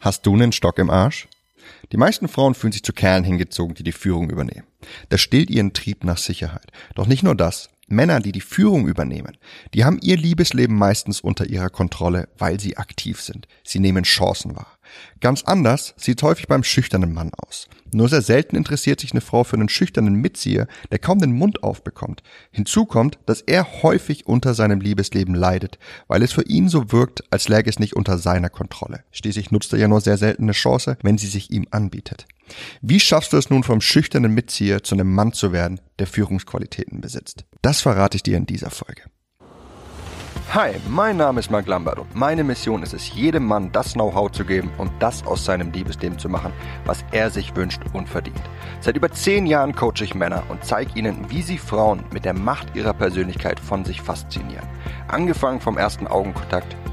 Hast du einen Stock im Arsch? Die meisten Frauen fühlen sich zu Kerlen hingezogen, die die Führung übernehmen. Das stillt ihren Trieb nach Sicherheit. Doch nicht nur das. Männer, die die Führung übernehmen, die haben ihr Liebesleben meistens unter ihrer Kontrolle, weil sie aktiv sind. Sie nehmen Chancen wahr. Ganz anders sieht häufig beim schüchternen Mann aus. Nur sehr selten interessiert sich eine Frau für einen schüchternen Mitzieher, der kaum den Mund aufbekommt. Hinzu kommt, dass er häufig unter seinem Liebesleben leidet, weil es für ihn so wirkt, als läge es nicht unter seiner Kontrolle. Schließlich nutzt er ja nur sehr selten eine Chance, wenn sie sich ihm anbietet. Wie schaffst du es nun vom schüchternen Mitzieher zu einem Mann zu werden, der Führungsqualitäten besitzt? Das verrate ich dir in dieser Folge. Hi, mein Name ist Mark Lambert und meine Mission ist es, jedem Mann das Know-how zu geben und das aus seinem Liebesleben zu machen, was er sich wünscht und verdient. Seit über zehn Jahren coache ich Männer und zeige ihnen, wie sie Frauen mit der Macht ihrer Persönlichkeit von sich faszinieren. Angefangen vom ersten Augenkontakt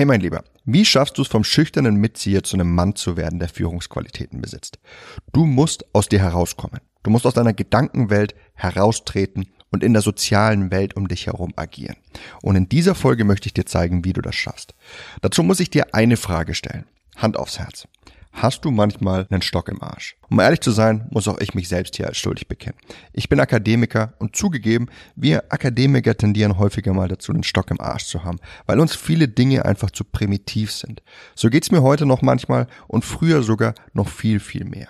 Hey mein Lieber, wie schaffst du es vom schüchternen Mitzieher zu einem Mann zu werden, der Führungsqualitäten besitzt? Du musst aus dir herauskommen. Du musst aus deiner Gedankenwelt heraustreten und in der sozialen Welt um dich herum agieren. Und in dieser Folge möchte ich dir zeigen, wie du das schaffst. Dazu muss ich dir eine Frage stellen. Hand aufs Herz. Hast du manchmal einen Stock im Arsch? Um ehrlich zu sein, muss auch ich mich selbst hier als schuldig bekennen. Ich bin Akademiker und zugegeben, wir Akademiker tendieren häufiger mal dazu, einen Stock im Arsch zu haben, weil uns viele Dinge einfach zu primitiv sind. So geht's mir heute noch manchmal und früher sogar noch viel, viel mehr.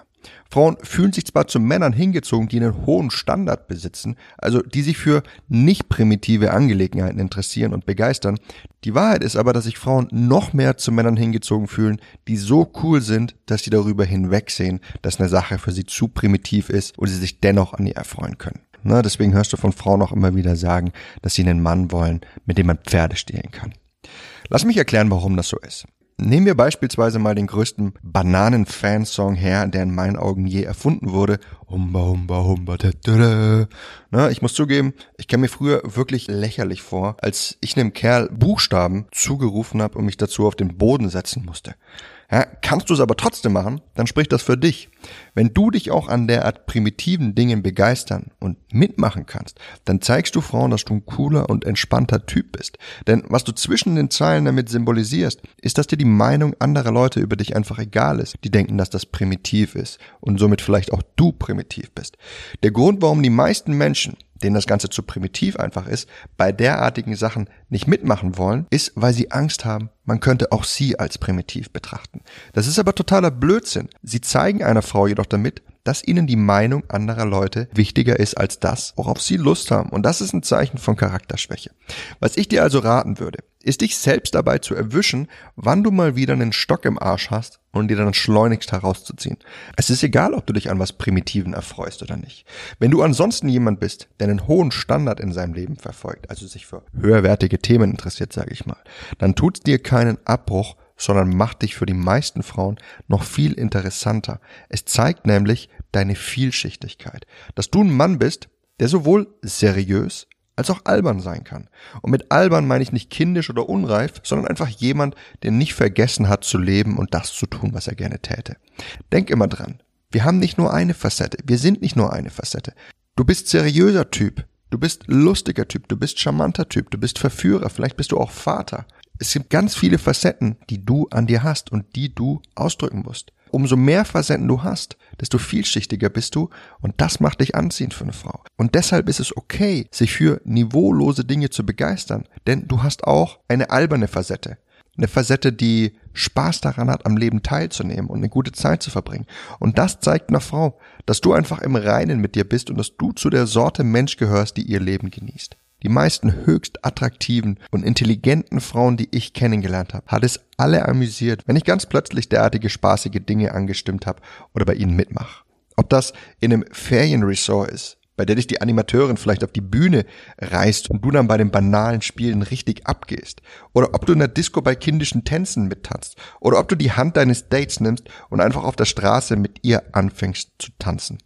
Frauen fühlen sich zwar zu Männern hingezogen, die einen hohen Standard besitzen, also die sich für nicht primitive Angelegenheiten interessieren und begeistern. Die Wahrheit ist aber, dass sich Frauen noch mehr zu Männern hingezogen fühlen, die so cool sind, dass sie darüber hinwegsehen, dass eine Sache für sie zu primitiv ist und sie sich dennoch an ihr erfreuen können. Na, deswegen hörst du von Frauen auch immer wieder sagen, dass sie einen Mann wollen, mit dem man Pferde stehlen kann. Lass mich erklären, warum das so ist. Nehmen wir beispielsweise mal den größten Bananen-Fansong her, der in meinen Augen je erfunden wurde. Humba, humba, humba, da, da, da. Na, ich muss zugeben, ich kam mir früher wirklich lächerlich vor, als ich einem Kerl Buchstaben zugerufen habe und mich dazu auf den Boden setzen musste. Ja, kannst du es aber trotzdem machen, dann spricht das für dich. Wenn du dich auch an derart primitiven Dingen begeistern und mitmachen kannst, dann zeigst du Frauen, dass du ein cooler und entspannter Typ bist. Denn was du zwischen den Zeilen damit symbolisierst, ist, dass dir die Meinung anderer Leute über dich einfach egal ist. Die denken, dass das primitiv ist und somit vielleicht auch du primitiv bist. Der Grund, warum die meisten Menschen denen das Ganze zu primitiv einfach ist, bei derartigen Sachen nicht mitmachen wollen, ist, weil sie Angst haben, man könnte auch sie als primitiv betrachten. Das ist aber totaler Blödsinn. Sie zeigen einer Frau jedoch damit, dass ihnen die Meinung anderer Leute wichtiger ist als das, worauf sie Lust haben. Und das ist ein Zeichen von Charakterschwäche. Was ich dir also raten würde, ist dich selbst dabei zu erwischen, wann du mal wieder einen Stock im Arsch hast und dir dann schleunigst herauszuziehen. Es ist egal, ob du dich an was Primitiven erfreust oder nicht. Wenn du ansonsten jemand bist, der einen hohen Standard in seinem Leben verfolgt, also sich für höherwertige Themen interessiert, sage ich mal, dann tut's dir keinen Abbruch, sondern macht dich für die meisten Frauen noch viel interessanter. Es zeigt nämlich deine Vielschichtigkeit, dass du ein Mann bist, der sowohl seriös als auch albern sein kann. Und mit albern meine ich nicht kindisch oder unreif, sondern einfach jemand, der nicht vergessen hat zu leben und das zu tun, was er gerne täte. Denk immer dran, wir haben nicht nur eine Facette, wir sind nicht nur eine Facette. Du bist seriöser Typ, du bist lustiger Typ, du bist charmanter Typ, du bist Verführer, vielleicht bist du auch Vater. Es gibt ganz viele Facetten, die du an dir hast und die du ausdrücken musst. Umso mehr Facetten du hast, desto vielschichtiger bist du und das macht dich anziehend für eine Frau. Und deshalb ist es okay, sich für niveaulose Dinge zu begeistern, denn du hast auch eine alberne Facette. Eine Facette, die Spaß daran hat, am Leben teilzunehmen und eine gute Zeit zu verbringen. Und das zeigt einer Frau, dass du einfach im Reinen mit dir bist und dass du zu der Sorte Mensch gehörst, die ihr Leben genießt. Die meisten höchst attraktiven und intelligenten Frauen, die ich kennengelernt habe, hat es alle amüsiert, wenn ich ganz plötzlich derartige spaßige Dinge angestimmt habe oder bei ihnen mitmache. Ob das in einem Ferienresort ist, bei der dich die Animateurin vielleicht auf die Bühne reißt und du dann bei den banalen Spielen richtig abgehst. Oder ob du in der Disco bei kindischen Tänzen mittanzt. Oder ob du die Hand deines Dates nimmst und einfach auf der Straße mit ihr anfängst zu tanzen.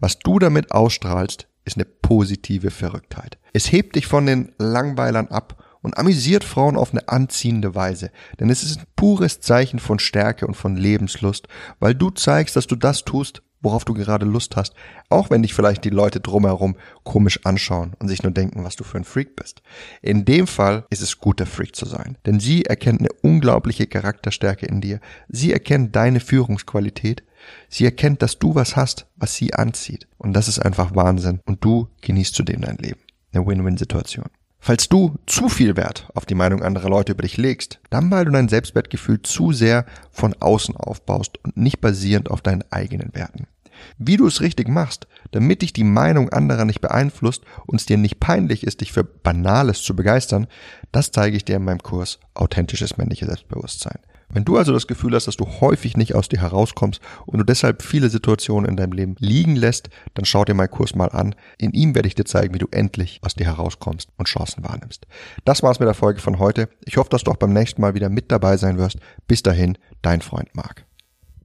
Was du damit ausstrahlst, ist eine positive Verrücktheit. Es hebt dich von den Langweilern ab und amüsiert Frauen auf eine anziehende Weise. Denn es ist ein pures Zeichen von Stärke und von Lebenslust, weil du zeigst, dass du das tust, worauf du gerade Lust hast, auch wenn dich vielleicht die Leute drumherum komisch anschauen und sich nur denken, was du für ein Freak bist. In dem Fall ist es gut, der Freak zu sein, denn sie erkennt eine unglaubliche Charakterstärke in dir. Sie erkennt deine Führungsqualität. Sie erkennt, dass du was hast, was sie anzieht. Und das ist einfach Wahnsinn. Und du genießt zudem dein Leben. Eine Win-Win-Situation. Falls du zu viel Wert auf die Meinung anderer Leute über dich legst, dann weil du dein Selbstwertgefühl zu sehr von außen aufbaust und nicht basierend auf deinen eigenen Werten. Wie du es richtig machst, damit dich die Meinung anderer nicht beeinflusst und es dir nicht peinlich ist, dich für Banales zu begeistern, das zeige ich dir in meinem Kurs Authentisches männliches Selbstbewusstsein. Wenn du also das Gefühl hast, dass du häufig nicht aus dir herauskommst und du deshalb viele Situationen in deinem Leben liegen lässt, dann schau dir meinen Kurs mal an. In ihm werde ich dir zeigen, wie du endlich aus dir herauskommst und Chancen wahrnimmst. Das war's mit der Folge von heute. Ich hoffe, dass du auch beim nächsten Mal wieder mit dabei sein wirst. Bis dahin, dein Freund Marc.